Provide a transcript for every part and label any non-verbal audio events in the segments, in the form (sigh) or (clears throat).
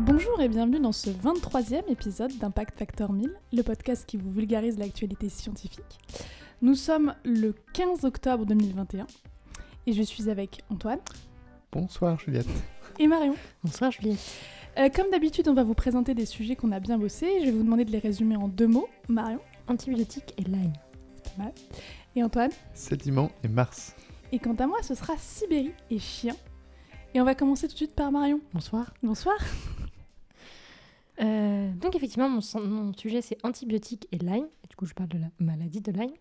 Bonjour et bienvenue dans ce 23e épisode d'Impact Factor 1000, le podcast qui vous vulgarise l'actualité scientifique. Nous sommes le 15 octobre 2021 et je suis avec Antoine Bonsoir Juliette. et Marion. Bonsoir Juliette. Euh, comme d'habitude, on va vous présenter des sujets qu'on a bien bossés. Je vais vous demander de les résumer en deux mots. Marion, Antibiotiques et Lyme. c'est pas mal. Et Antoine. Sédiment et Mars. Et quant à moi, ce sera Sibérie et chien. Et on va commencer tout de suite par Marion. Bonsoir. Bonsoir. Euh, donc effectivement, mon, sujet c'est antibiotiques et Lyme. Et du coup, je parle de la maladie de Lyme.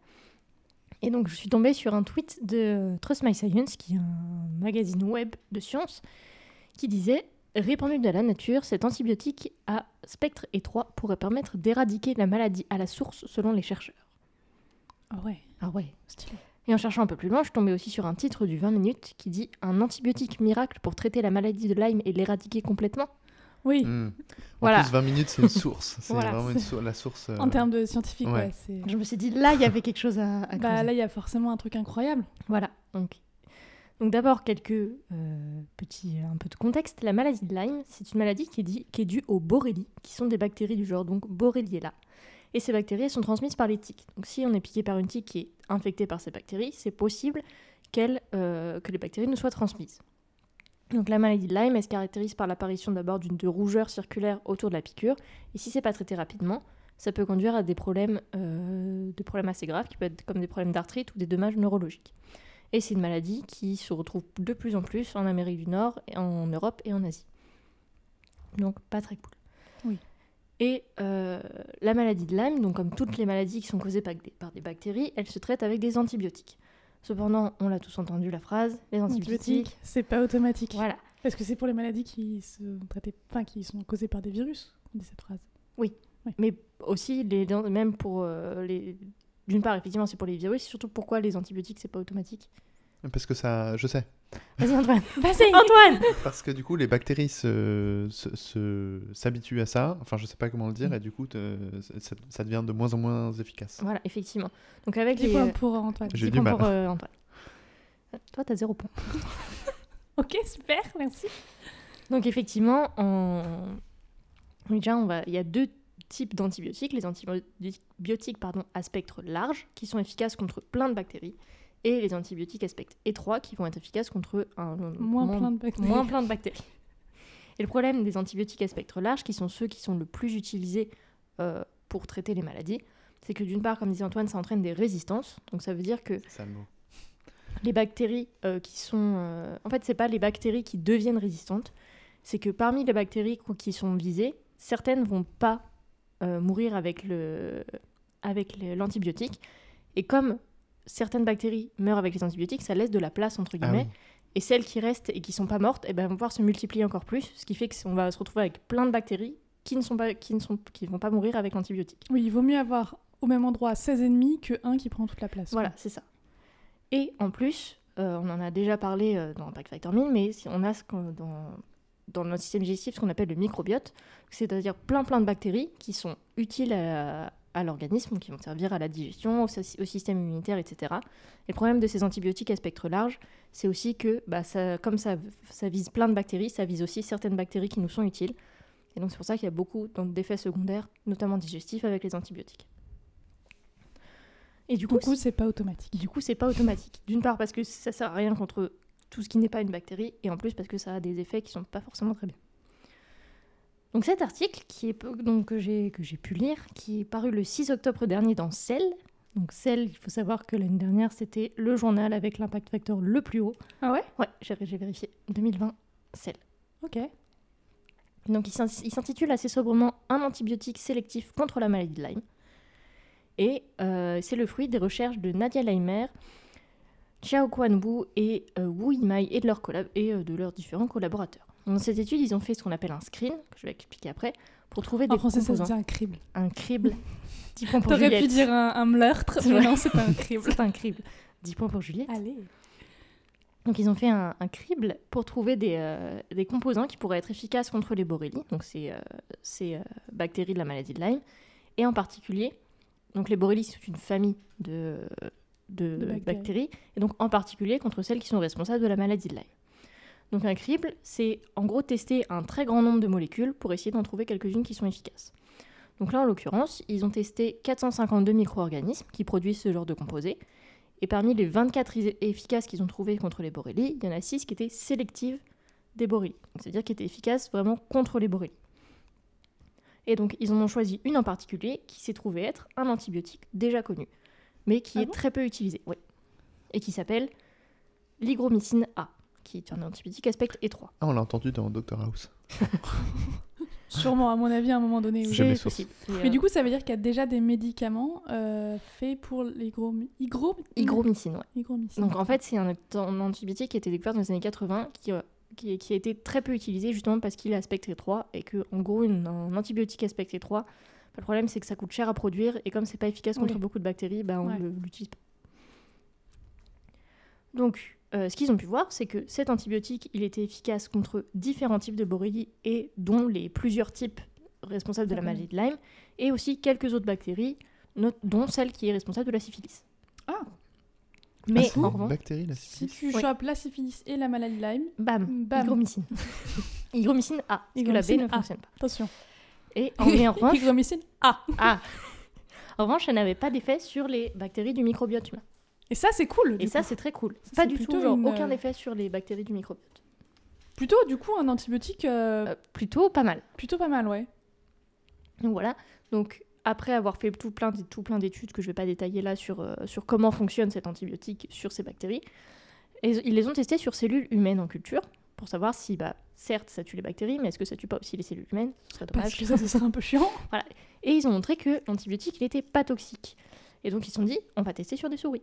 Et donc, je suis tombée sur un tweet de Trust My Science, qui est un magazine web de sciences, qui disait Répandu de la nature, cet antibiotique à spectre étroit pourrait permettre d'éradiquer la maladie à la source selon les chercheurs. Ah ouais, Ah ouais. stylé. Et en cherchant un peu plus loin, je suis tombée aussi sur un titre du 20 minutes qui dit Un antibiotique miracle pour traiter la maladie de Lyme et l'éradiquer complètement. Oui, Hmm. En Voilà. plus, 20 minutes, c'est une source. C'est Voilà, vraiment une la source. euh, en termes de scientifique, ouais. Je me suis dit, là, il y avait quelque chose à, à Bah là, il y a forcément un truc incroyable. Voilà. Donc, donc d'abord, quelques euh, petits, un peu de contexte. La maladie de Lyme, c'est une maladie qui est, dit- qui est due aux borrélies, qui sont des bactéries du genre donc Borrelia. Et ces bactéries elles sont transmises par les tiques. Donc, si on est piqué par une tique qui est infectée par ces bactéries, c'est possible euh, que les bactéries nous soient transmises. Donc la maladie de Lyme, elle se caractérise par l'apparition d'abord d'une rougeur circulaire autour de la piqûre. Et si c'est pas traité rapidement, ça peut conduire à des problèmes, euh, des problèmes assez graves, qui peuvent être comme des problèmes d'arthrite ou des dommages neurologiques. Et c'est une maladie qui se retrouve de plus en plus en Amérique du Nord, en Europe et en Asie. Donc pas très cool. Oui. Et euh, la maladie de Lyme, donc comme toutes les maladies qui sont causées par des, par des bactéries, elle se traite avec des antibiotiques. Cependant, on l'a tous entendu la phrase, les antibiotiques. C'est pas automatique. Voilà. Parce que c'est pour les maladies qui, se traitaient... enfin, qui sont causées par des virus, on dit cette phrase. Mais aussi, les, même pour euh, les. D'une part, effectivement, c'est pour les virus. Surtout, pourquoi les antibiotiques, c'est pas automatique Parce que ça. Je sais. Vas-y, Antoine. (laughs) Vas-y Antoine Parce que du coup, les bactéries se- se- se- s'habituent à ça. Enfin, je sais pas comment le dire. Mm. Et du coup, te- ça, ça devient de moins en moins efficace. Voilà, effectivement. Donc, avec 10 les. points euh, pour Antoine? J'ai du mal. pour, euh, Antoine? Toi, t'as zéro point. (laughs) Ok, super, merci. Donc effectivement, en... oui, déjà, on va... il y a deux types d'antibiotiques. Les antibiotiques pardon, à spectre large, qui sont efficaces contre plein de bactéries, et les antibiotiques à spectre étroit, qui vont être efficaces contre un Moins moins- plein de bactéries. moins plein de bactéries. Et le problème des antibiotiques à spectre large, qui sont ceux qui sont le plus utilisés euh, pour traiter les maladies, c'est que d'une part, comme disait Antoine, ça entraîne des résistances. Donc ça veut dire que C'est ça le mot. les bactéries euh, qui sont... euh, En fait, c'est pas les bactéries qui deviennent résistantes, c'est que parmi les bactéries qu- qui sont visées, certaines vont pas euh, mourir avec le avec l'antibiotique. Et comme certaines bactéries meurent avec les antibiotiques, ça laisse de la place, entre Ah guillemets. oui. Et celles qui restent et qui sont pas mortes, eh ben, vont pouvoir se multiplier encore plus, ce qui fait qu'on va se retrouver avec plein de bactéries qui ne sont pas, qui ne sont, qui vont pas mourir avec l'antibiotique. Oui, il vaut mieux avoir au même endroit 16 ennemis que un qui prend toute la place. Voilà, c'est ça. Et en plus, euh, on en a déjà parlé euh, dans Impact Factor 1000, mais si on a ce qu'on- dans, dans notre système digestif ce qu'on appelle le microbiote, c'est-à-dire plein plein de bactéries qui sont utiles à, à l'organisme, qui vont servir à la digestion, au, sy- au système immunitaire, etc. Et le problème de ces antibiotiques à spectre large, c'est aussi que, bah, ça, comme ça, ça vise plein de bactéries, ça vise aussi certaines bactéries qui nous sont utiles. Et donc c'est pour ça qu'il y a beaucoup d'effets secondaires, notamment digestifs, avec les antibiotiques. Et du coup, Du coup, c'est pas automatique. du coup, c'est pas automatique. D'une part parce que ça sert à rien contre tout ce qui n'est pas une bactérie, et en plus parce que ça a des effets qui sont pas forcément très bien. Donc cet article qui est donc que j'ai pu lire, qui est paru le 6 octobre dernier dans Cell. Donc Cell, il faut savoir que l'année dernière c'était le journal avec l'impact factor le plus haut. Ah ouais? Ouais, j'ai vérifié. 2020, Cell. Ok. Donc il s'in- il s'intitule assez sobrement Un antibiotique sélectif contre la maladie de Lyme. Et euh, c'est le fruit des recherches de Nadia Leimer, Xiao Quanwu et euh, Wu Yimai et de, leurs collab- et euh, de leurs différents collaborateurs. Dans cette étude, ils ont fait ce qu'on appelle un screen, que je vais expliquer après, pour trouver des En français, ça se composants. dit un crible. Un crible. (laughs) 10 points pour T'aurais pu dire un, un meurtre, mais non, c'est pas un crible. C'est un crible. 10 points pour Juliette. Allez. Donc ils ont fait un, un crible pour trouver des, euh, des composants qui pourraient être efficaces contre les borrélies, donc ces, euh, ces euh, bactéries de la maladie de Lyme, et en particulier, donc les borrélies c'est une famille de, de De bactéries. bactéries. et donc en particulier contre celles qui sont responsables de la maladie de Lyme. Donc un crible, c'est en gros tester un très grand nombre de molécules pour essayer d'en trouver quelques-unes qui sont efficaces. Donc là, en l'occurrence, ils ont testé 452 micro-organismes qui produisent ce genre de composés. Et parmi les 24 is- efficaces qu'ils ont trouvés contre les borrélies, il y en a 6 qui étaient sélectives des borrélies. Donc, C'est-à-dire qui étaient efficaces vraiment contre les borrélies. Et donc, ils en ont choisi une en particulier qui s'est trouvée être un antibiotique déjà connu, mais qui Ah est bon? très peu utilisé. ouais. Et qui s'appelle l'hygromycine A, qui est un antibiotique aspect étroit. Ah, on l'a entendu dans Doctor House. (laughs) Sûrement, à mon avis, à un moment donné. oui. Jamais C'est possible. Mais Et, du euh, coup, ça veut dire qu'il y a déjà des médicaments euh, faits pour l'hygro... Hygro... hygromycine, ouais. Hygromycine. Donc en fait, c'est un, un antibiotique qui a été découvert dans les années 80 qui, euh, qui, qui a été très peu utilisé justement parce qu'il est aspect étroit et que en gros, une- un antibiotique aspect étroit, le problème c'est que ça coûte cher à produire et comme c'est pas efficace contre Oui. beaucoup de bactéries, bah, on Ouais. le- l'utilise pas. Donc, euh, ce qu'ils ont pu voir, c'est que cet antibiotique, il était efficace contre différents types de borrélies et dont les plusieurs types responsables de la maladie de Lyme et aussi quelques autres bactéries, not- dont celle qui est responsable de la syphilis. Ah. Mais Ah, c'est en revanche, bactérie, la Si syphilis tu chopes la syphilis et la maladie de Lyme, Bam, Bam. hygromycine. (laughs) hygromycine A, parce que la B ne A. fonctionne pas. attention. Et en, (laughs) revanche, Hygromycine A. ah, en revanche, elle n'avait pas d'effet sur les bactéries du microbiote humain. Et ça, c'est cool. Et ça, c'est très cool. Ça, Pas du tout, genre, une, aucun euh, effet sur les bactéries du microbiote. Plutôt, du coup, un antibiotique euh, Euh, plutôt pas mal. plutôt pas mal, ouais. Donc voilà. Donc après avoir fait tout plein, tout plein d'études que je ne vais pas détailler là sur, euh, sur comment fonctionne cet antibiotique sur ces bactéries, et ils les ont testés sur cellules humaines en culture pour savoir si, bah, certes, ça tue les bactéries, mais est-ce que ça tue pas aussi les cellules humaines? Ce serait Parce dommage. que ça, ce serait un peu chiant. (laughs) Et ils ont montré que l'antibiotique, il n'était pas toxique. Et donc ils se sont dit, on va tester sur des souris.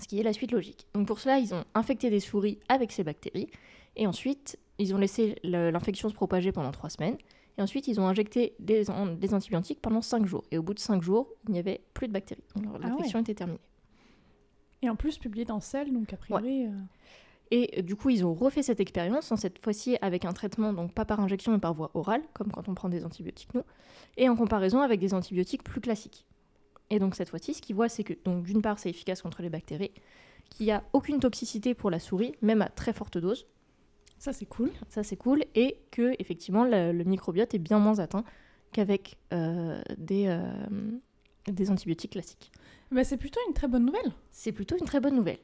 Ce qui est la suite logique. Donc pour cela, ils ont infecté des souris avec ces bactéries. Et ensuite, ils ont laissé l'infection se propager pendant trois semaines. Et ensuite, ils ont injecté des, an- des antibiotiques pendant cinq jours. Et au bout de cinq jours, il n'y avait plus de bactéries. Donc Ah l'infection était terminée. Et en plus, publié dans Cell, donc a priori. euh, Et euh, du coup, ils ont refait cette expérience, en cette fois-ci avec un traitement, donc pas par injection, mais par voie orale, comme quand on prend des antibiotiques, nous, et en comparaison avec des antibiotiques plus classiques. Et donc cette fois-ci, ce qu'ils voient, c'est que, donc d'une part, c'est efficace contre les bactéries, qu'il n'y a aucune toxicité pour la souris, même à très forte dose, Ça, c'est cool. ça c'est cool, et que effectivement le, le microbiote est bien moins atteint qu'avec euh, des, euh, des antibiotiques classiques. Bah, c'est plutôt une très bonne nouvelle. C'est plutôt une très bonne nouvelle.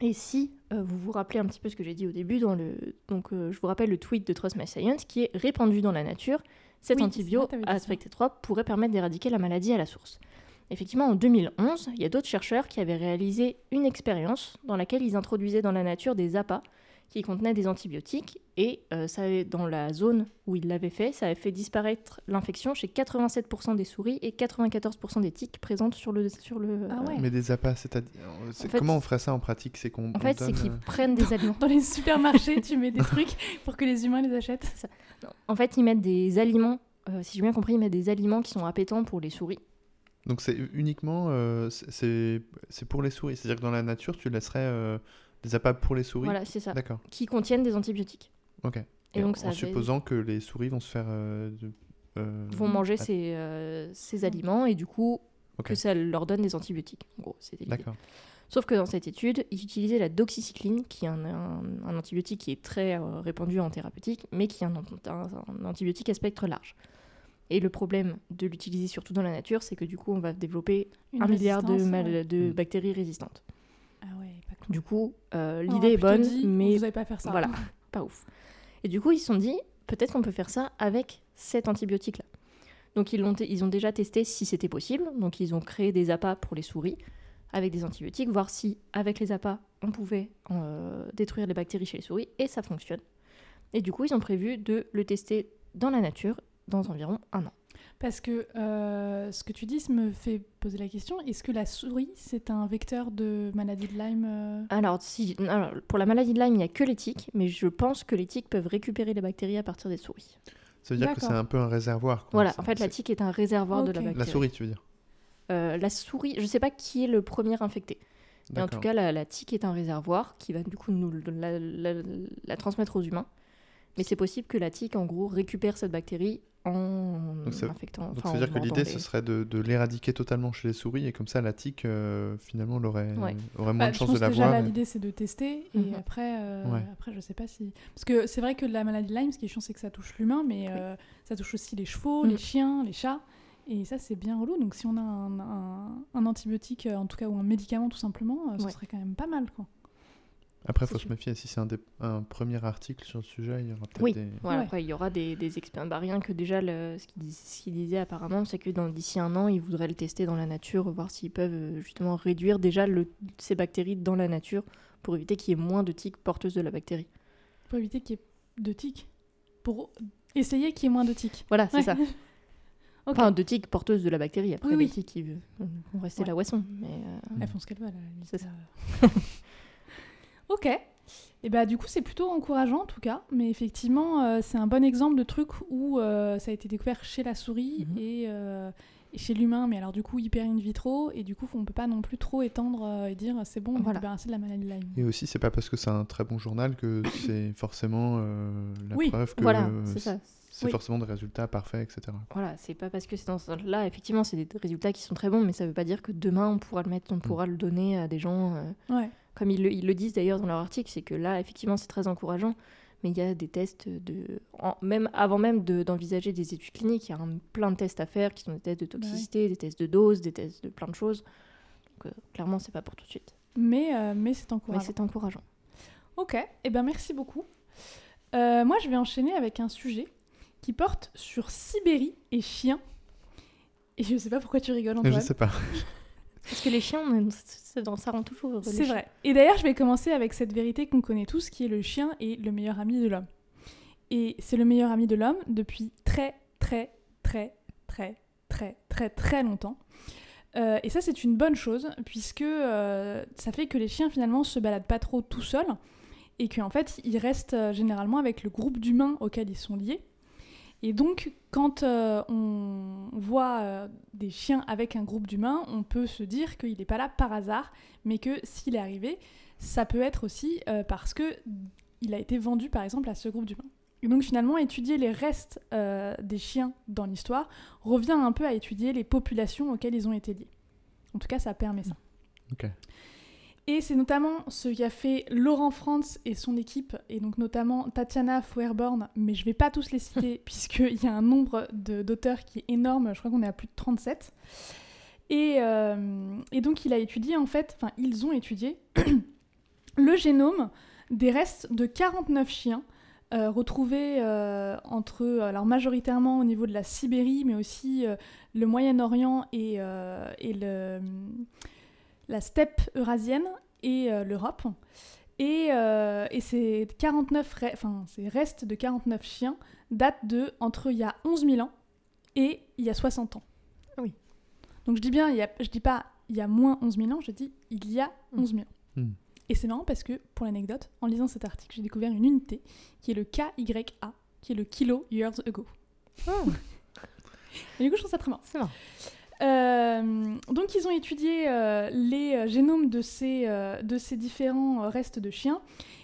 Et si euh, vous vous rappelez un petit peu ce que j'ai dit au début, dans le... donc euh, je vous rappelle le tweet de Trust My Science qui est répandu dans la nature, cet Oui, antibio aspect étroit pourrait permettre d'éradiquer la maladie à la source. Effectivement, en 2011, il y a d'autres chercheurs qui avaient réalisé une expérience dans laquelle ils introduisaient dans la nature des appâts qui contenaient des antibiotiques et euh, ça avait- dans la zone où ils l'avaient fait, ça avait fait disparaître l'infection chez 87% des souris et 94% des tiques présentes sur le sur le Ah ouais. Mais des appâts, c'est-à-dire. fait, Comment on ferait ça en pratique? C'est qu'on. En fait, c'est qu'ils euh, prennent des aliments. Dans les supermarchés, tu mets des (laughs) trucs pour que les humains les achètent. En fait, ils mettent des aliments, euh, si j'ai bien compris, ils mettent des aliments qui sont appétants pour les souris. Donc c'est uniquement. euh, c'est- pour les souris. C'est-à-dire que dans la nature, tu laisserais euh, des appâts pour les souris Voilà, c'est ça. D'accord. Qui contiennent des antibiotiques. Ok. Et, donc, en, ça en avait- supposant que les souris vont se faire. euh, euh, vont manger ces, ces aliments et du coup, que ça leur donne des antibiotiques. En gros, c'était. D'accord. Sauf que dans cette étude, ils utilisaient la doxycycline, qui est un, un- un antibiotique qui est très répandu en thérapeutique, mais qui est un antibiotique à spectre large. Et le problème de l'utiliser surtout dans la nature, c'est que du coup, on va développer Une un milliard de, résistance, mal- ouais. de Mm. bactéries résistantes. Ah ouais, pas cool. Du coup, euh, l'idée est bonne, dit, mais Vous n'allez pas faire ça. voilà, (laughs) pas ouf. Et du coup, ils se sont dit, peut-être qu'on peut faire ça avec cet antibiotique-là. Donc, ils, l'ont t- ils ont déjà testé si c'était possible. Donc, ils ont créé des appâts pour les souris avec des antibiotiques, voir si, avec les appâts, on pouvait euh, détruire les bactéries chez les souris. Et ça fonctionne. Et du coup, ils ont prévu de le tester dans la nature dans environ un an. Parce que euh, ce que tu dis me fait poser la question est-ce que la souris, c'est un vecteur de maladie de Lyme euh Alors, si, alors, pour la maladie de Lyme, il n'y a que les tiques, mais je pense que les tiques peuvent récupérer les bactéries à partir des souris. Ça veut dire que c'est un peu un réservoir. quoi. Voilà, en fait, la tique est un réservoir de la bactérie. La souris, tu veux dire Euh, la souris, je ne sais pas qui est le premier infecté. Mais en tout cas, la, la tique est un réservoir qui va du coup nous la, la- la transmettre aux humains. Mais c'est possible que la tique, en gros, récupère cette bactérie en Donc ça- infectant. Donc enfin, ça veut en dire que l'idée, les- ce serait de, de l'éradiquer totalement chez les souris, et comme ça, la tique, euh, finalement, elle aurait, Ouais. aurait moins Bah, de chances de la déjà voir. là et- l'idée c'est de tester et Mhm. après euh, Ouais. après je sais pas si parce que c'est vrai que la maladie de Lyme ce qui est chiant c'est que ça touche l'humain mais Oui. euh, ça touche aussi les chevaux, Mhm. les chiens, les chats et ça c'est bien relou donc si on a un, un- un antibiotique euh, en tout cas ou un médicament tout simplement ce Ouais. serait quand même pas mal quoi. Après, il faut se méfier. Si c'est un, premier article sur le sujet, il y aura peut-être Oui. des... Voilà, Ouais. après, il y aura des, des experts. Bah, rien que déjà, le- ce qu'il dis- ce qu'il disait apparemment, c'est que d'ici un an, ils voudraient le tester dans la nature, voir s'ils peuvent euh, justement réduire déjà le, ces bactéries dans la nature pour éviter qu'il y ait moins de tiques porteuses de la bactérie. Pour éviter qu'il y ait de tiques pour essayer qu'il y ait moins de tiques. Voilà, c'est Ouais. ça. (laughs) Enfin, de tiques porteuses de la bactérie. Après, Oui, les oui. tiques, ils euh, vont rester Ouais. là où elles sont. Mais, euh, Elles font ce qu'elles veulent. C'est ça. (laughs) ok. Et bah du coup c'est plutôt encourageant en tout cas, mais effectivement euh, c'est un bon exemple de truc où euh, ça a été découvert chez la souris Mhm. et, euh, et chez l'humain, mais alors du coup hyper in vitro et du coup on peut pas non plus trop étendre euh, et dire c'est bon on Voilà. débarrassé de la maladie de Lyme. Et aussi, c'est pas parce que c'est un très bon journal que (coughs) c'est forcément euh, la Oui, preuve que voilà, c'est ça. c'est Oui. forcément des résultats parfaits, etc. Voilà, c'est pas parce que c'est dans ce là effectivement, c'est des résultats qui sont très bons, mais ça veut pas dire que demain on pourra le mettre, on pourra le donner à des gens. euh, Ouais. Comme ils le, ils le disent d'ailleurs dans leur article, c'est que là, effectivement, c'est très encourageant, mais il y a des tests de. en- même avant même de- d'envisager des études cliniques, il y a un- plein de tests à faire qui sont des tests de toxicité, des tests de dose, des tests de plein de choses. Donc, euh, clairement, c'est pas pour tout de suite. Mais, euh, mais c'est Mais encourageant. c'est encourageant. Ok, et ben merci beaucoup. Euh, moi je vais enchaîner avec un sujet qui porte sur Sibérie et chiens. Et je sais pas pourquoi tu rigoles Antoine. je sais pas. (laughs) Parce que les chiens, on- ça rend toujours heureux. C'est vrai. Et d'ailleurs, je vais commencer avec cette vérité qu'on connaît tous, qui est le chien est le meilleur ami de l'homme. Et c'est le meilleur ami de l'homme depuis très, très, très, très, très, très, très longtemps. Euh, et ça, c'est une bonne chose, puisque euh, ça fait que les chiens, finalement, se baladent pas trop tout seuls, et qu'en fait, ils restent euh, généralement avec le groupe d'humains auxquels ils sont liés. Et donc, quand euh, on voit euh, des chiens avec un groupe d'humains, on peut se dire qu'il n'est pas là par hasard, mais que s'il est arrivé, ça peut être aussi euh, parce que il a été vendu, par exemple, à ce groupe d'humains. Et donc, finalement, étudier les restes des chiens dans l'histoire revient un peu à étudier les populations auxquelles ils ont été liés. En tout cas, ça permet ça. Ok. Et c'est notamment ce qu'a fait Laurent Franz et son équipe, et donc notamment Tatiana Feuerborn, mais je vais pas tous les citer, (laughs) puisqu'il y a un nombre d'auteurs qui est énorme, je crois qu'on est à plus de 37. Et, euh, et donc il a étudié, en fait, enfin ils ont étudié (clears throat) le génome des restes de 49 chiens euh, retrouvés euh, entre, alors majoritairement au niveau de la Sibérie, mais aussi le Moyen-Orient et, et le la steppe eurasienne et euh, l'Europe. Et, euh, et ces 49 re- enfin, ces restes de 49 chiens datent de entre il y a 11 000 ans et il y a 60 ans. Ah oui. Donc je dis bien, il y a, je dis pas il y a moins 11 000 ans, je dis il y a Mm. 11 000 ans. Mm. Et c'est marrant parce que, pour l'anecdote, en lisant cet article, j'ai découvert une unité qui est le KYA, qui est le kilo years ago. Oh, (laughs) Et du coup, je trouve ça très marrant. c'est marrant. Euh, donc ils ont étudié euh, les euh, génomes de ces, de ces différents restes de chiens.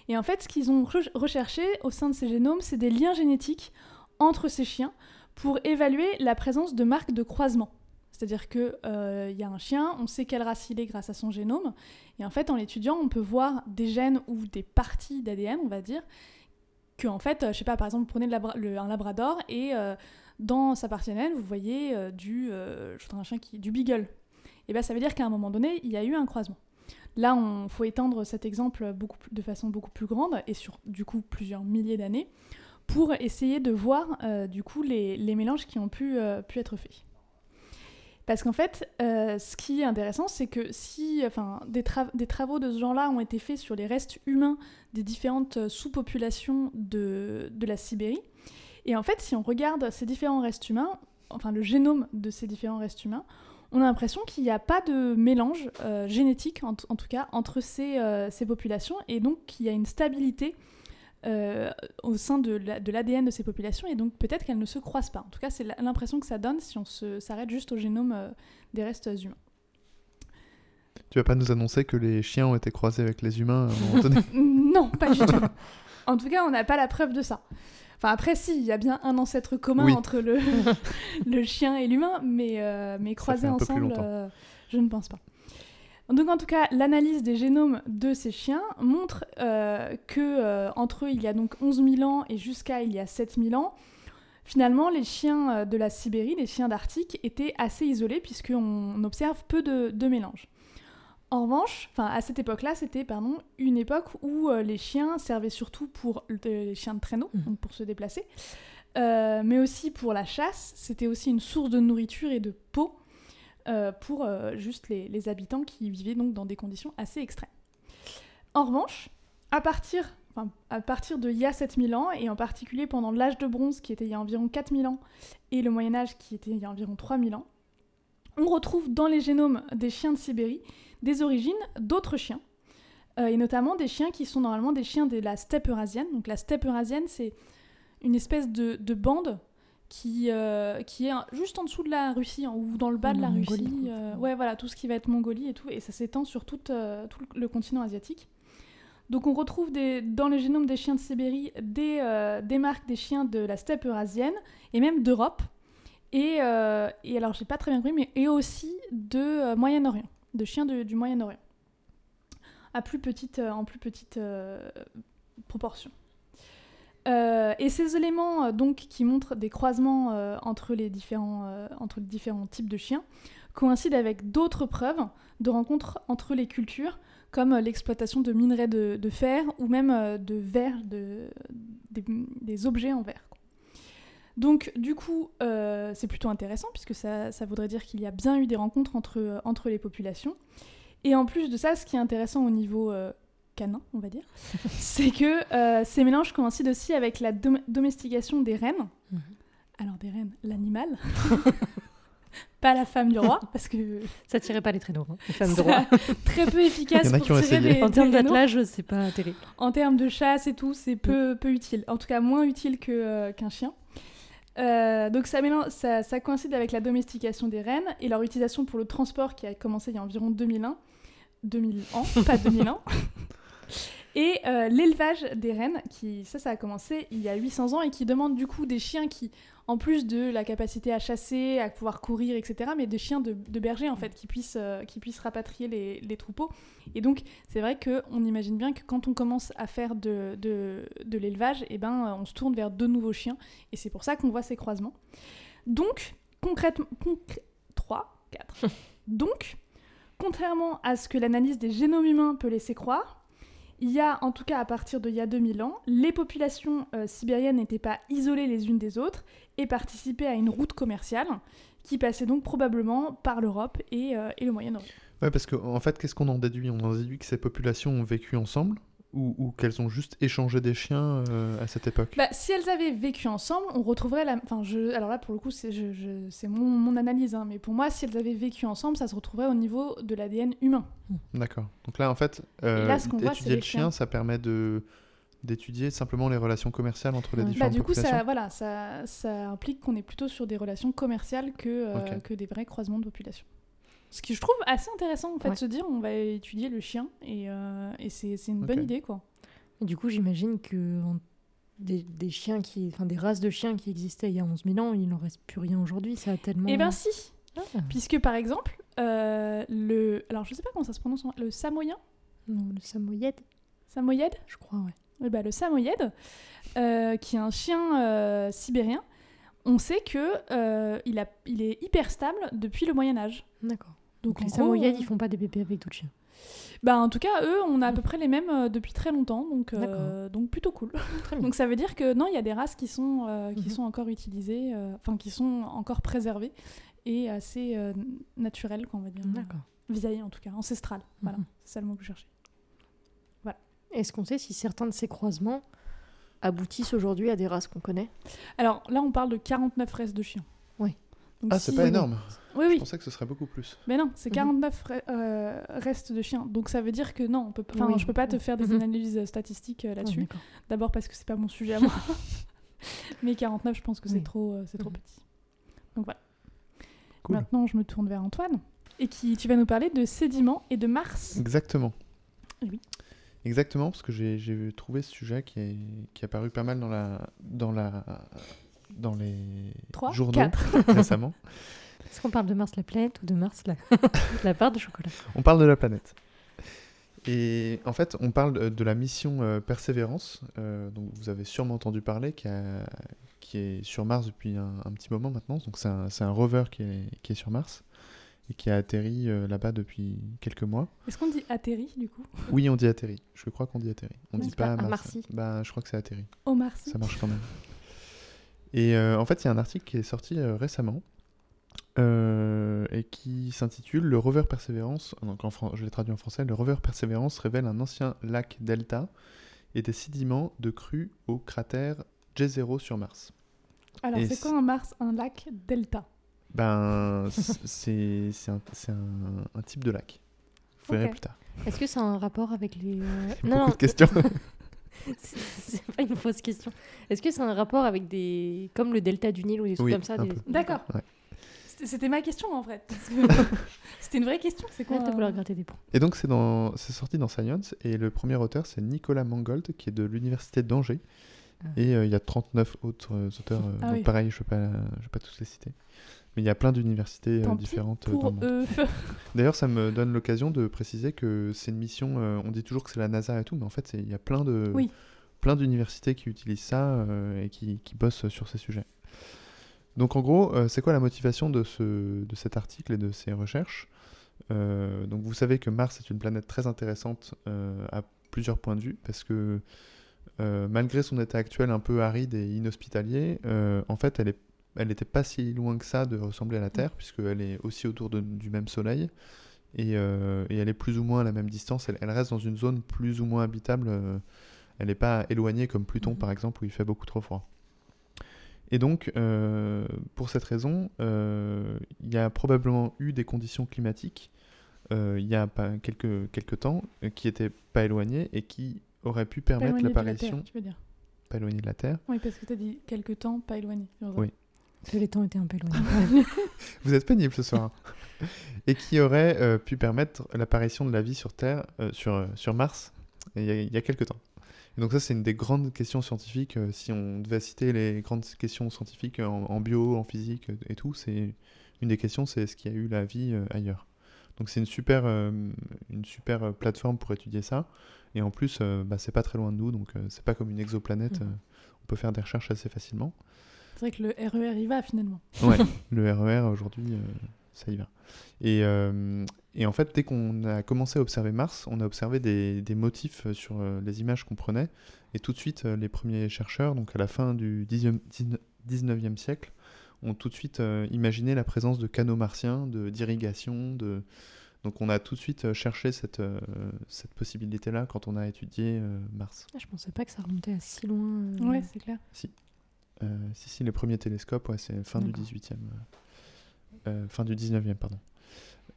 Et en fait, ce qu'ils ont re- recherché au sein de ces génomes, c'est des liens génétiques entre ces chiens pour évaluer la présence de marques de croisement. C'est-à-dire qu'il y a un chien, on sait quelle race il est grâce à son génome. Et en fait, en l'étudiant, on peut voir des gènes ou des parties d'ADN, on va dire, que en fait, je sais pas, par exemple, prenez un labrador et dans sa partie ADN, vous voyez euh, du, euh, je un chien qui, du beagle. Et bien, ça veut dire qu'à un moment donné, il y a eu un croisement. Là, on faut étendre cet exemple beaucoup de façon beaucoup plus grande et sur du coup plusieurs milliers d'années pour essayer de voir euh, du coup les, les mélanges qui ont pu, euh, pu être faits. Parce qu'en fait, euh, ce qui est intéressant, c'est que si enfin, des, des travaux de ce genre-là ont été faits sur les restes humains des différentes sous-populations de, de la Sibérie, et en fait, si on regarde ces différents restes humains, enfin le génome de ces différents restes humains, on a l'impression qu'il n'y a pas de mélange euh, génétique, en, tout cas, entre ces, euh, ces populations, et donc qu'il y a une stabilité euh, au sein de la- de l'ADN de, ces populations, et donc peut-être qu'elles ne se croisent pas. En tout cas, c'est l'impression que ça donne si on s'arrête juste au génome des restes humains. Tu vas pas nous annoncer que les chiens ont été croisés avec les humains à un moment donné? (laughs) Non, pas du tout. (laughs) En tout cas, on n'a pas la preuve de ça. Enfin, après, si, il y a bien un ancêtre commun Oui. entre le, (laughs) le chien et l'humain, mais, euh, mais croisés ensemble, euh, je ne pense pas. Donc, en tout cas, l'analyse des génomes de ces chiens montre euh, que euh, entre eux, il y a donc 11 000 ans et jusqu'à il y a 7 000 ans, finalement, les chiens de la Sibérie, les chiens d'Arctique, étaient assez isolés puisqu'on observe peu de, de mélange. En revanche, enfin à cette époque-là, c'était pardon une époque où euh, les chiens servaient surtout pour le- les chiens de traîneau, Mhm. donc pour se déplacer, euh, mais aussi pour la chasse. C'était aussi une source de nourriture et de peau euh, pour euh, juste les, les habitants qui vivaient donc dans des conditions assez extrêmes. En revanche, à partir, enfin, à partir de il y a 7000 ans, et en particulier pendant l'âge de bronze qui était il y a environ 4000 ans, et le Moyen Âge qui était il y a environ 3000 ans, on retrouve dans les génomes des chiens de Sibérie des origines d'autres chiens, euh, et notamment des chiens qui sont normalement des chiens de la steppe eurasienne. Donc la steppe eurasienne, c'est une espèce de, de bande qui, euh, qui est juste en dessous de la Russie, hein, ou dans le bas de la Mongolie, Russie. euh, ouais, voilà, tout ce qui va être Mongolie et tout, et ça s'étend sur tout le continent asiatique. Donc on retrouve des, dans le génome des chiens de Sibérie des, des marques des chiens de la steppe eurasienne, et même d'Europe. Et, euh, et alors, j'ai pas très bien compris, mais aussi de euh, Moyen-Orient, de chiens du Moyen-Orient, à plus petite, euh, en plus petite euh, proportion. Et ces éléments donc qui montrent des croisements entre, les différents, entre les différents types de chiens coïncident avec d'autres preuves de rencontres entre les cultures, comme l'exploitation de minerais de, fer ou même de verre, de, des, objets en verre. Donc du coup, euh, c'est plutôt intéressant puisque ça, ça voudrait dire qu'il y a bien eu des rencontres entre, euh, entre les populations. Et en plus de ça, ce qui est intéressant au niveau euh, canin, on va dire, (laughs) c'est que euh, ces mélanges coïncident aussi avec la dom- domestication des rennes. Mhm. Alors des rennes, l'animal, (laughs) pas la femme du roi, parce que Ça tirait pas les traîneaux, hein, les femmes de ça- roi. (laughs) très peu efficace Il y en a pour qui ont tirer essayé. des, En termes d'attelage, c'est pas terrible. En termes de chasse et tout, c'est peu, peu utile. En tout cas, moins utile euh, qu'un chien. Euh, donc ça, mélange- ça, coïncide avec la domestication des rennes et leur utilisation pour le transport qui a commencé il y a environ 2001. 2000 ans, pas 2000 ans. (laughs) Et euh, l'élevage des rennes, qui, ça, ça a commencé il y a 800 ans et qui demande du coup des chiens qui, en plus de la capacité à chasser, à pouvoir courir, etc., mais des chiens de, de berger en fait, qui puissent, euh, qui puissent rapatrier les, les troupeaux. Et donc, c'est vrai qu'on imagine bien que quand on commence à faire de, de, de l'élevage, eh ben, on se tourne vers de nouveaux chiens. Et c'est pour ça qu'on voit ces croisements. Donc, concrètement... 3, 4. Donc, contrairement à ce que l'analyse des génomes humains peut laisser croire, il y a, en tout cas à partir d'il y a 2000 ans, les populations euh, sibériennes n'étaient pas isolées les unes des autres et participaient à une route commerciale qui passait donc probablement par l'Europe et, euh, le Moyen-Orient. Ouais, parce qu'en en fait, qu'est-ce qu'on en déduit? On en déduit que ces populations ont vécu ensemble ou, ou qu'elles ont juste échangé des chiens euh, à cette époque Bah, si elles avaient vécu ensemble, on retrouverait la. Enfin, je... alors là, pour le coup, c'est je, je- c'est mon, mon analyse, hein, mais pour moi, si elles avaient vécu ensemble, ça se retrouverait au niveau de l'ADN humain. D'accord. Donc là, en fait, euh, là, ce qu'on voit, c'est étudier les le chien, chiens. ça permet de d'étudier simplement les relations commerciales entre les Ouais. Bah, différentes du coup, ça, voilà, ça, ça implique qu'on est plutôt sur des relations commerciales que, euh, que des vrais croisements de population. Ce qui je trouve assez intéressant, en fait, Ouais. de se dire on va étudier le chien, et, euh, et c'est c'est une bonne idée, quoi. Et du coup, j'imagine que des, des chiens qui, enfin des races de chiens qui existaient il y a 11 000 ans, il n'en reste plus rien aujourd'hui. Ça a tellement. Eh ben si Ah. Puisque, par exemple, euh, le... Alors, je sais pas comment ça se prononce, le samoyen Non, le samoyed, Samoyed je crois, ouais. Oui, bah, le samoyed, euh, qui est un chien euh, sibérien, on sait que euh, il, a, il est hyper stable depuis le Moyen Âge. D'accord. Donc, Donc les gros, samoyeds, euh, ils font pas des bébés avec d'autres chiens. bah, en tout cas, eux, on a à Mm. peu près les mêmes euh, depuis très longtemps, donc, euh, donc plutôt cool. (laughs) Donc ça veut dire que non, il y a des races qui sont, euh, qui Mhm. sont encore utilisées, euh, enfin qui sont encore préservées et assez naturelles, quoi, on va dire. D'accord. Vieilles en tout cas, ancestrales. Voilà, Mhm. c'est ça le mot que je cherchais. Est-ce qu'on sait si certains de ces croisements aboutissent aujourd'hui à des races qu'on connaît? Alors là, on parle de 49 restes de chiens. Oui. Donc, Ah, c'est pas énorme. Oui, Je oui. pensais que ce serait beaucoup plus. Mais non, c'est Mhm. 49 re- euh, restes de chiens. Donc ça veut dire que non, on peut, enfin, Oui. je peux pas te faire des Mhm. analyses statistiques euh, Ah, là-dessus. D'abord parce que c'est pas mon sujet à moi. (laughs) Mais 49, je pense que c'est Oui. trop, euh, c'est trop Mhm. petit. Donc voilà. Cool. Maintenant, je me tourne vers Antoine. Et qui, tu vas nous parler de sédiments et de Mars. Exactement. Eh oui. Exactement, parce que j'ai j'ai trouvé ce sujet qui est, qui est apparu pas mal dans, la, dans, la, dans les 3, journaux 4. (laughs) récemment. Est-ce qu'on parle de Mars la planète ou de Mars la, (laughs) la part de chocolat? On parle de la planète. Et en fait, on parle de, la mission euh, Persévérance, euh, dont vous avez sûrement entendu parler, qui, a- qui est sur Mars depuis un, un petit moment maintenant. Donc c'est un, rover qui est, qui est sur Mars et qui a atterri euh, là-bas depuis quelques mois. Est-ce qu'on dit atterri du coup? Oui, on dit atterri. Je crois qu'on dit atterri. On Non, dit pas pas. Marcy? Bah, je crois que c'est atterri. Au Marcy? Ça marche quand même. Et euh, en fait, il y a un article qui est sorti euh, récemment euh, et qui s'intitule Le rover Persévérance. Donc en je l'ai traduit en français. Le rover Persévérance révèle un ancien lac delta et des sédiments de crues au cratère J0 sur Mars. Alors, c'est quoi un Mars Un lac delta? Ben, (laughs) c'est un, c'est un- un type de lac. Vous verrez plus tard. Est-ce que ça a un rapport avec les. euh, Beaucoup de questions. (laughs) c'est- pas une fausse question. Est-ce que c'est un rapport avec des. comme le delta du Nil ou des trucs Oui, comme ça des-. D'accord. Ouais. C'était- ma question en fait. (laughs) C'était une vraie question. C'est quoi de vouloir gratter des points. Et donc c'est dans, c'est sorti dans Science et le premier auteur c'est Nicolas Mangold qui est de l'université d'Angers Ah. et euh, il y a 39 autres euh, auteurs euh, Ah donc oui. pareil je ne vais pas je vais pas tous les citer mais il y a plein d'universités euh, différentes euh, dans le monde. (laughs) D'ailleurs ça me donne l'occasion de préciser que c'est une mission euh, on dit toujours que c'est la NASA et tout mais en fait il y a plein de Oui. plein d'universités qui utilisent ça euh, et qui, qui bossent sur ces sujets. Donc en gros, c'est quoi la motivation de, ce, de cet article et de ces recherches? Donc vous savez que Mars est une planète très intéressante à plusieurs points de vue parce que malgré son état actuel un peu aride et inhospitalier, en fait elle est elle n'était pas si loin que ça de ressembler à la Terre, puisqu'elle est aussi autour de- du même Soleil, et, euh, et elle est plus ou moins à la même distance, elle, elle reste dans une zone plus ou moins habitable, euh, elle n'est pas éloignée comme Pluton Mhm. par exemple, où il fait beaucoup trop froid. Et donc, euh, pour cette raison, il y a probablement eu des conditions climatiques il y a pas, quelques, quelques temps qui n'étaient pas éloignées et qui auraient pu permettre l'apparition, pas éloignées de la Terre. Oui, parce que tu as dit quelque temps, pas éloigné. c'est pour ça. Oui. Que les temps étaient un peu éloignés. (laughs) (laughs) Vous êtes pénible ce soir. et qui aurait euh, pu permettre l'apparition de la vie sur Terre, euh, sur, euh, sur Mars, il y, a, il y a quelques temps? Et donc ça, c'est une des grandes questions scientifiques. euh, si on devait citer les grandes questions scientifiques en, en bio, en physique et tout, c'est une des questions, c'est est-ce qu'il y a eu la vie euh, ailleurs? Donc c'est une super, euh, une super plateforme pour étudier ça. Et en plus, euh, bah, c'est pas très loin de nous, donc euh, c'est pas comme une exoplanète. Euh, on peut faire des recherches assez facilement. C'est vrai que le RER y va finalement. Ouais, (laughs) le RER aujourd'hui, euh, ça y va. Et, euh, et en fait, dès qu'on a commencé à observer Mars, on a observé des, des motifs euh, sur euh, les images qu'on prenait. Et tout de suite, les premiers chercheurs, donc à la fin du 10e 19e siècle, ont tout de suite euh, imaginé la présence de canaux martiens, de- d'irrigation. De... Donc on a tout de suite cherché cette, euh, cette possibilité-là quand on a étudié euh, Mars. Ah, je pensais pas que ça remontait à si loin. euh. Ouais, c'est clair. Euh, si, si, les premiers télescopes, ouais, c'est fin du D'accord. 18e. euh, euh, fin du 19e, pardon.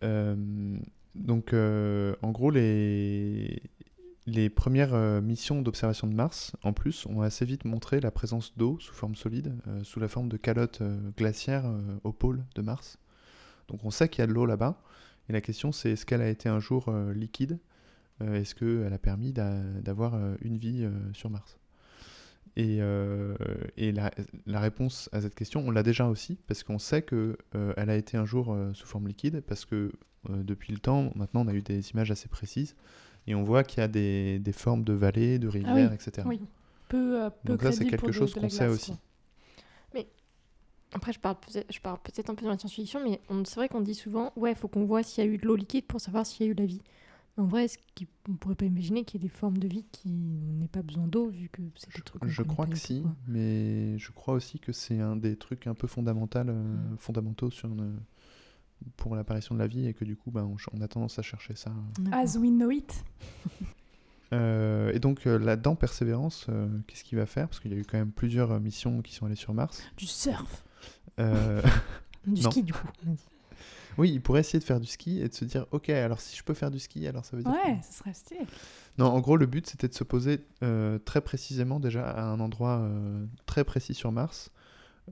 Euh, donc, euh, en gros, les, les premières euh, missions d'observation de Mars, en plus, ont assez vite montré la présence d'eau sous forme solide, euh, sous la forme de calottes euh, glaciaires euh, au pôle de Mars. Donc, on sait qu'il y a de l'eau là-bas. Et la question, c'est est-ce qu'elle a été un jour euh, liquide? Euh, Est-ce qu'elle a permis d'a- d'avoir euh, une vie euh, sur Mars? Et, euh, et la, la réponse à cette question, on l'a déjà aussi, parce qu'on sait qu'elle elle a été un jour euh, sous forme liquide, parce que euh, depuis le temps, maintenant on a eu des images assez précises, et on voit qu'il y a des, des formes de vallées, de rivières, etc. Oui. Peu, euh, peu Donc ça, c'est quelque chose qu'on sait aussi. quoi. Après, je parle peut-être un peu dans la science-fiction, mais c'est vrai qu'on dit souvent ouais, il faut qu'on voit s'il y a eu de l'eau liquide pour savoir s'il y a eu de la vie. En vrai, est-ce qu'on ne pourrait pas imaginer qu'il y ait des formes de vie qui n'aient pas besoin d'eau, vu que c'est des trucs Je crois que si, quoi. mais je crois aussi que c'est un des trucs un peu fondamental, euh, Mm. fondamentaux sur une- pour l'apparition de la vie, et que du coup, bah, on, a tendance à chercher ça. D'accord. As we know it. (laughs) Euh, et donc euh, là-dedans, Persévérance, euh, qu'est-ce qu'il va faire? Parce qu'il y a eu quand même plusieurs euh, missions qui sont allées sur Mars. Du surf. Euh, (laughs) Du (laughs) ski, du coup. Oui, il pourrait essayer de faire du ski et de se dire, ok, alors si je peux faire du ski, alors ça veut dire. Ouais, ce serait stylé. Non, en gros, le but c'était de se poser euh, très précisément déjà à un endroit euh, très précis sur Mars,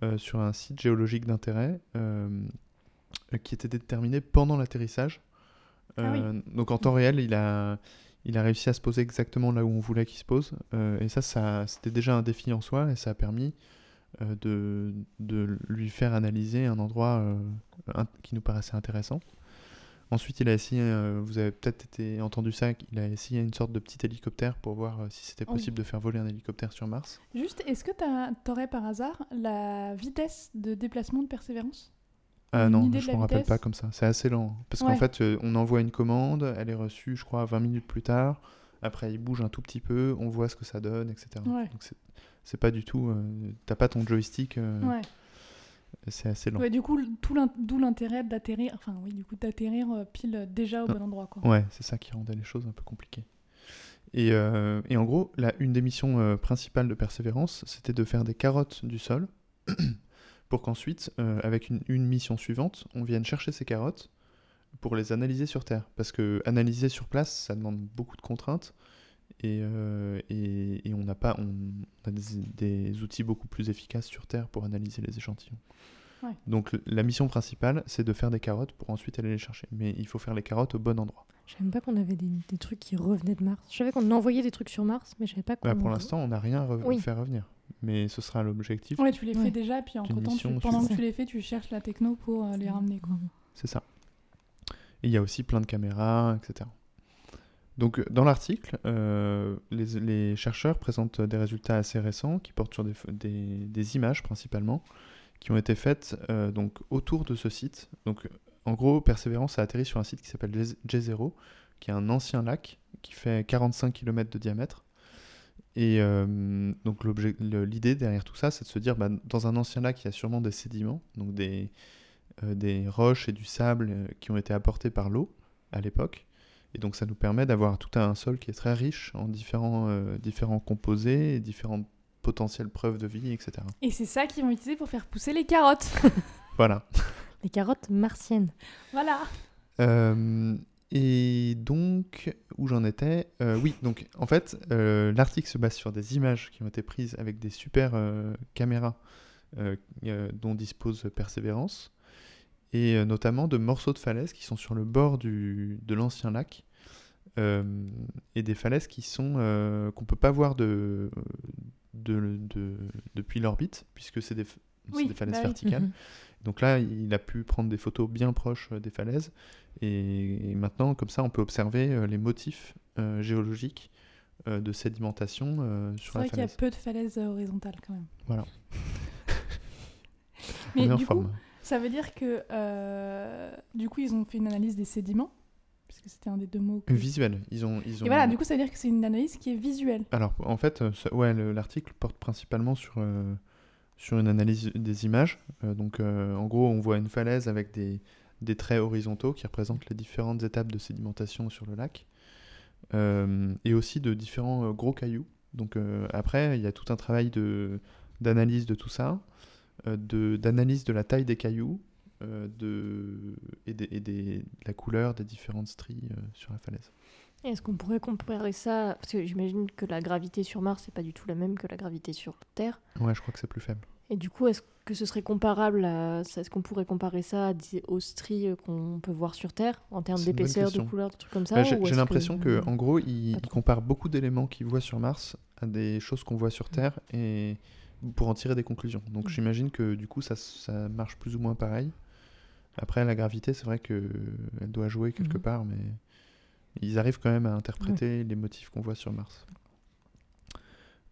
euh, sur un site géologique d'intérêt qui était déterminé pendant l'atterrissage. Ah oui. Donc en temps réel, il a, il a réussi à se poser exactement là où on voulait qu'il se pose. Et ça, ça c'était déjà un défi en soi et ça a permis de, de lui faire analyser un endroit euh, un- qui nous paraissait intéressant. Ensuite, il a essayé, euh, vous avez peut-être été entendu ça, il a essayé une sorte de petit hélicoptère pour voir euh, si c'était Oui. possible de faire voler un hélicoptère sur Mars. Juste, est-ce que tu aurais par hasard la vitesse de déplacement de Persévérance Ah non, je la m'en rappelle pas comme ça. C'est assez lent. Parce Ouais. qu'en fait, euh, on envoie une commande, elle est reçue, je crois, 20 minutes plus tard. Après, il bouge un tout petit peu, on voit ce que ça donne, etc. Ouais. Donc c'est- pas du tout. euh, T'as pas ton joystick, euh, Ouais. c'est assez lent. Ouais, du coup, d'où l'intérêt d'atterrir, enfin oui, du coup, d'atterrir euh, pile euh, déjà au Ah. bon endroit, quoi. Ouais, c'est ça qui rendait les choses un peu compliquées. Et, euh, et en gros, la, une des missions principales de Persévérance, c'était de faire des carottes du sol (coughs) pour qu'ensuite, avec une, une mission suivante, on vienne chercher ces carottes pour les analyser sur Terre. Parce que analyser sur place, ça demande beaucoup de contraintes et, euh, et, et on n'a pas, on a des, des outils beaucoup plus efficaces sur Terre pour analyser les échantillons. Ouais. Donc la mission principale, c'est de faire des carottes pour ensuite aller les chercher. Mais il faut faire les carottes au bon endroit. Je savais même pas qu'on avait des, des trucs qui revenaient de Mars. Je savais qu'on envoyait des trucs sur Mars, mais je savais pas qu'on. Bah, pour l'instant, on n'a rien à re- Oui. faire revenir. Mais ce sera l'objectif, Ouais, tu les Ouais. fais déjà, puis entre temps, pendant que tu les fais, tu cherches la techno pour euh, les ramener, quoi. c'est ça. Et il y a aussi plein de caméras, etc. Donc euh, dans l'article, euh, les, chercheurs présentent des résultats assez récents qui portent sur des, images principalement, qui ont été faites euh, donc, autour de ce site. Donc en gros, Persévérance a atterri sur un site qui s'appelle J- J0, qui est un ancien lac qui fait 45 km de diamètre. Et donc l'idée derrière tout ça, c'est de se dire, bah, dans un ancien lac, il y a sûrement des sédiments, donc des, des roches et du sable euh, qui ont été apportés par l'eau à l'époque. Et donc ça nous permet d'avoir tout un sol qui est très riche en différents, euh, différents composés, et différentes potentielles preuves de vie, etc. Et c'est ça qu'ils vont utiliser pour faire pousser les carottes. (laughs) Voilà. Les carottes martiennes. voilà. Euh, et donc, où j'en étais Euh, Oui, donc en fait, euh, l'article se base sur des images qui ont été prises avec des super euh, caméras euh, euh, dont dispose Persévérance, et euh, notamment de morceaux de falaises qui sont sur le bord du, de l'ancien lac, euh, et des falaises qui sont euh, qu'on peut pas voir de, de, de- depuis l'orbite, puisque c'est des, c'est Oui, des falaises bah oui. verticales. Mhm. Donc là, il a pu prendre des photos bien proches des falaises. Et, et maintenant, comme ça, on peut observer les motifs euh, géologiques de sédimentation C'est sur la vrai qu'il y a falaise. peu de falaises horizontales quand même. Voilà. (laughs) Mais on est en du coup, forme. Ça veut dire que euh, du coup, ils ont fait une analyse des sédiments, puisque c'était un des deux mots. que- Visuel. Ils ont, ils ont... Et voilà, du coup, ça veut dire que c'est une analyse qui est visuelle. Alors, en fait, euh, ça- ouais, le- l'article porte principalement sur, euh, sur une analyse des images. Euh, donc, euh, en gros, on voit une falaise avec des, des traits horizontaux qui représentent les différentes étapes de sédimentation sur le lac. Et aussi de différents gros cailloux. Donc, après, il y a tout un travail de, d'analyse de tout ça, euh, de, d'analyse de la taille des cailloux. euh, de, et, des, et des- de la couleur des différentes stries euh, sur la falaise. Est-ce qu'on pourrait comparer ça Parce que j'imagine que la gravité sur Mars n'est pas du tout la même que la gravité sur Terre. Ouais, je crois que c'est plus faible. Et du coup, est-ce que ce serait comparable à... Est-ce qu'on pourrait comparer ça aux stries qu'on peut voir sur Terre en termes d'épaisseur, de couleur, de trucs comme ça Bah, J'ai l'impression que, en gros, il, pas il trop. compare beaucoup d'éléments qu'il voit sur Mars à des choses qu'on voit sur Terre et pour en tirer des conclusions. Donc Mm. j'imagine que du coup ça, ça marche plus ou moins pareil. Après la gravité, c'est vrai que elle doit jouer quelque Mhm. part, mais ils arrivent quand même à interpréter les motifs qu'on voit sur Mars.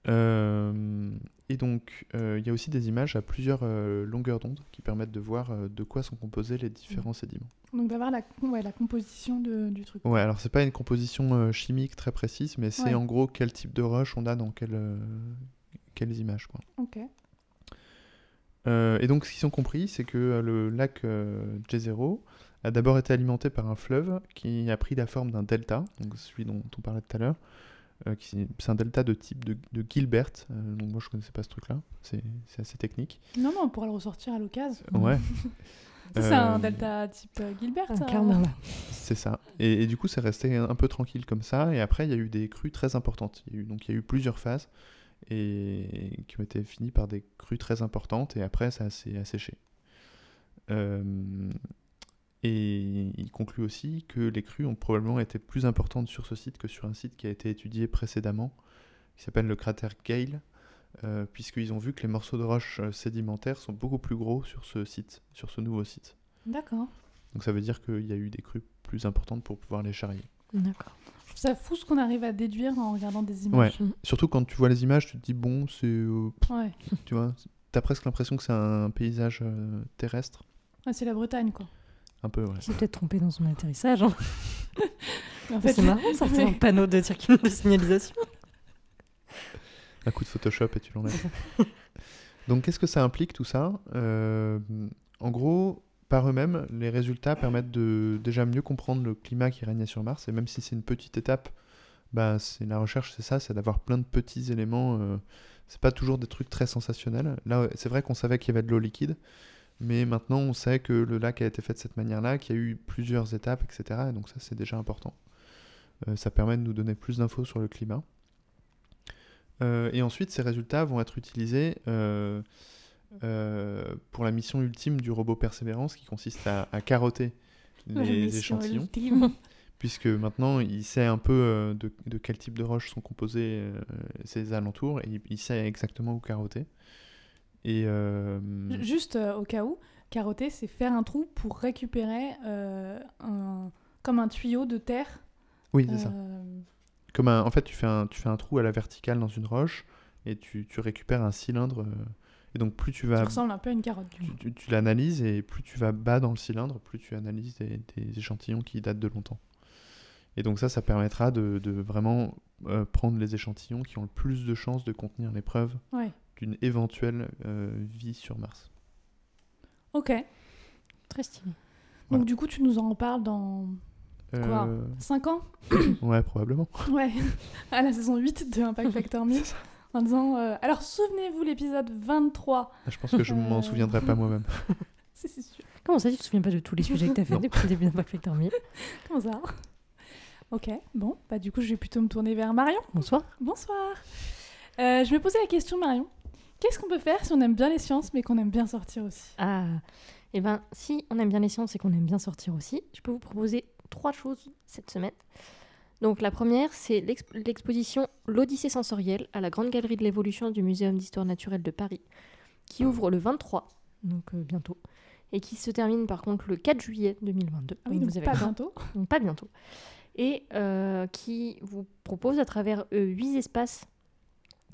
Euh, et donc, euh, il y a aussi des images à plusieurs euh, longueurs d'onde qui permettent de voir de quoi sont composés les différents sédiments. Donc d'avoir la, ouais, la composition de- du truc. Ouais, alors c'est pas une composition chimique très précise, mais c'est Ouais. en gros quel type de roche on a dans euh, quelles images. Quoi. Ok. Euh, et donc ce qu'ils ont compris, c'est que euh, le lac euh, Jezero a d'abord été alimenté par un fleuve qui a pris la forme d'un delta, donc celui dont on parlait tout à l'heure. euh, qui- c'est un delta de type de, de Gilbert, euh, donc moi je connaissais pas ce truc-là, c'est assez technique. Non, non, on pourra le ressortir à l'occasion. Ouais, (laughs) c'est un Euh, delta type euh, Gilbert. Clairement, là. C'est ça. Et, et du coup, c'est resté un peu tranquille comme ça. Et après, il y a eu des crues très importantes. Il y a eu, donc, il y a eu plusieurs phases et qui ont été finies par des crues très importantes. Et après, ça s'est asséché. Euh, Et il conclut aussi que les crues ont probablement été plus importantes sur ce site que sur un site qui a été étudié précédemment, qui s'appelle le cratère Gale, euh, puisqu'ils ont vu que les morceaux de roche euh, sédimentaires sont beaucoup plus gros sur ce site, sur ce nouveau site. D'accord. Donc ça veut dire qu'il y a eu des crues plus importantes pour pouvoir les charrier. D'accord. Je trouve ça fou ce qu'on arrive à déduire en regardant des images. Mm. Surtout quand tu vois les images, tu te dis bon, c'est, euh, Ouais. tu vois, t'as presque l'impression que c'est un paysage euh, terrestre, Ouais, c'est la Bretagne, quoi. un peu. Ouais. Il s'est peut-être trompé dans son atterrissage. hein. (laughs) En fait, c'est marrant, ça c'est un (laughs) panneau de, circuit de signalisation. Un coup de Photoshop et tu l'enlèves. (laughs) Donc qu'est-ce que ça implique tout ça? Euh, En gros, par eux-mêmes, les résultats permettent de déjà mieux comprendre le climat qui régnait sur Mars. Et même si c'est une petite étape, bah, c'est la recherche, c'est ça, c'est d'avoir plein de petits éléments. euh, c'est pas toujours des trucs très sensationnels. Là, c'est vrai qu'on savait qu'il y avait de l'eau liquide, mais maintenant on sait que le lac a été fait de cette manière-là, qu'il y a eu plusieurs étapes, etc. Et donc ça, c'est déjà important. Euh, ça permet de nous donner plus d'infos sur le climat. Euh, et ensuite, ces résultats vont être utilisés euh, pour la mission ultime du robot Persévérance qui consiste à, à carotter (laughs) les échantillons, ultime. (laughs) puisque maintenant il sait un peu euh, de, de quel type de roches sont composés euh, ces alentours et il, il sait exactement où carotter. Et Ju- Juste au cas où, carotter, c'est faire un trou pour récupérer un... comme un tuyau de terre. oui, c'est ça. Comme un- en fait, tu fais, un, tu fais un trou à la verticale dans une roche et tu, tu récupères un cylindre. Et donc plus tu Ça vas ressemble un peu à une carotte. tu, tu- tu l'analyses et plus tu vas bas dans le cylindre, plus tu analyses des, des échantillons qui datent de longtemps. Et donc ça, ça permettra de, de vraiment euh, prendre les échantillons qui ont le plus de chances de contenir les preuves Ouais. d'une éventuelle euh, vie sur Mars. Ok. Très stylé. Donc du coup, tu nous en reparles dans Quoi? Euh, 5 ans? (coughs) Ouais, probablement. Ouais. À la saison 8 de Impact Factor (laughs) 1000. En disant euh, Alors souvenez-vous l'épisode 23. Je pense que je m'en Euh. souviendrai pas moi-même. C'est c'est sûr. Comment ça, tu te souviens pas de tous les sujets que tu as fait Non. depuis le début Factor 1000 (laughs) Comment ça? Ok. Bon, bah du coup, je vais plutôt me tourner vers Marion. Bonsoir. Bonsoir. Euh, je me posais la question, Marion. Qu'est-ce qu'on peut faire si on aime bien les sciences mais qu'on aime bien sortir aussi? Ah, et ben si on aime bien les sciences et qu'on aime bien sortir aussi, je peux vous proposer trois choses cette semaine. Donc la première, c'est l'exp- l'exposition L'Odyssée sensorielle à la Grande Galerie de l'Évolution du Muséum d'Histoire naturelle de Paris, qui ouvre le 23, donc euh, bientôt, et qui se termine par contre le 4 juillet 2022. Ah oui, donc donc vous avez pas bientôt. donc pas bientôt, et euh, qui vous propose à travers euh, huit espaces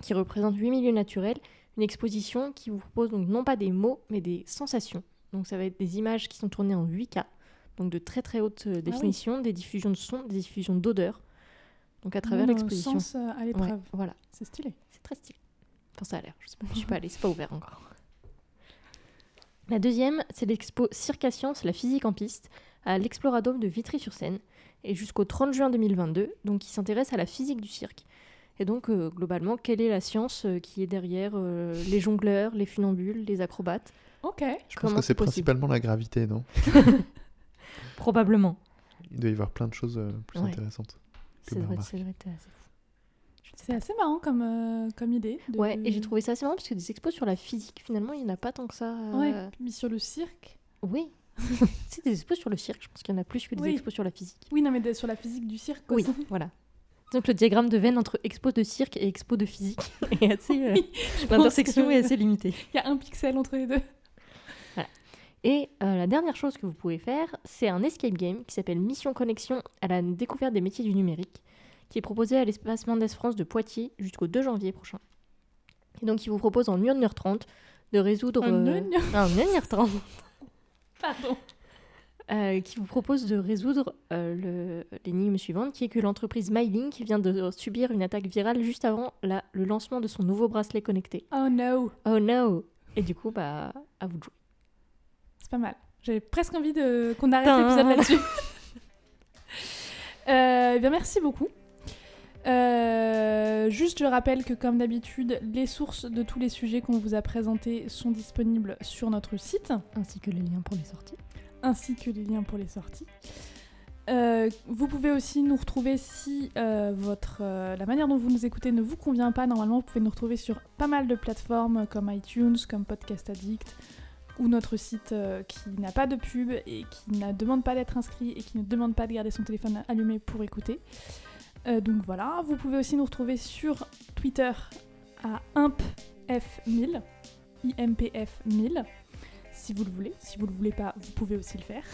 qui représentent huit milieux naturels, une exposition qui vous propose donc non pas des mots, mais des sensations. Donc ça va être des images qui sont tournées en 8K, donc de très très haute euh, oui. définition, des diffusions de son, des diffusions d'odeurs. Donc à travers l'exposition. sens euh, à Ouais, l'épreuve. voilà, C'est stylé. c'est très stylé. Enfin ça a l'air, je sais pas, je suis pas allée, c'est pas ouvert encore. La deuxième, c'est l'expo Cirque à Science, la physique en piste, à l'Exploradome de Vitry-sur-Seine, et jusqu'au 30 juin 2022, donc qui s'intéresse à la physique du cirque. Et donc, euh, globalement, quelle est la science euh, qui est derrière euh, les jongleurs, les funambules, les acrobates? Ok. Je pense Comment que c'est principalement la gravité, non? (laughs) Probablement. Il doit y avoir plein de choses euh, plus Ouais. intéressantes. assez fou. C'est assez marrant comme, euh, comme idée. de- Ouais, et j'ai trouvé ça assez marrant parce que des expos sur la physique, finalement, il n'y en a pas tant que ça. euh, Ouais, mis sur le cirque. Oui. (laughs) (laughs) c'est des expos sur le cirque, je pense qu'il y en a plus que des Oui. expos sur la physique. Oui, non, mais de- sur la physique du cirque. quoi. Oui, voilà. Donc le diagramme de veine entre expo de cirque et expo de physique (laughs) est assez. euh, Oui, L'intersection que- est assez limitée. Il y a un pixel entre les deux. Et euh, la dernière chose que vous pouvez faire, c'est un escape game qui s'appelle Mission Connexion à la découverte des métiers du numérique, qui est proposé à l'espace Mendes France de Poitiers jusqu'au 2 janvier prochain. Et donc il vous propose en 1h30 de résoudre... En euh, 1 en 1h30 (laughs) Pardon. euh, qui vous propose de résoudre euh, l'énigme suivante, qui est que l'entreprise MyLink vient de subir une attaque virale juste avant la- le lancement de son nouveau bracelet connecté. Oh no. Oh no Et du coup, bah, à vous de jouer. C'est pas mal. J'ai presque envie de... qu'on arrête l'épisode là-dessus. (laughs) Euh, eh bien, merci beaucoup. Euh, juste, je rappelle que comme d'habitude, les sources de tous les sujets qu'on vous a présentés sont disponibles sur notre site, Ainsi que les liens pour les sorties. ainsi que les liens pour les sorties. Euh, vous pouvez aussi nous retrouver si euh, votre, la manière dont vous nous écoutez ne vous convient pas. Normalement, vous pouvez nous retrouver sur pas mal de plateformes comme iTunes, comme Podcast Addict, ou notre site euh, qui n'a pas de pub et qui ne demande pas d'être inscrit et qui ne demande pas de garder son téléphone allumé pour écouter. Euh, donc voilà, vous pouvez aussi nous retrouver sur Twitter à impf1000, impf1000, si vous le voulez. Si vous le voulez pas, vous pouvez aussi le faire.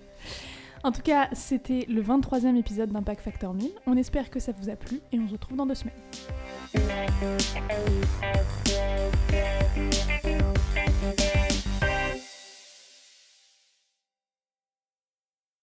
(laughs) en tout cas, c'était le 23e épisode d'Impact Factor 1000. On espère que ça vous a plu et on se retrouve dans deux semaines.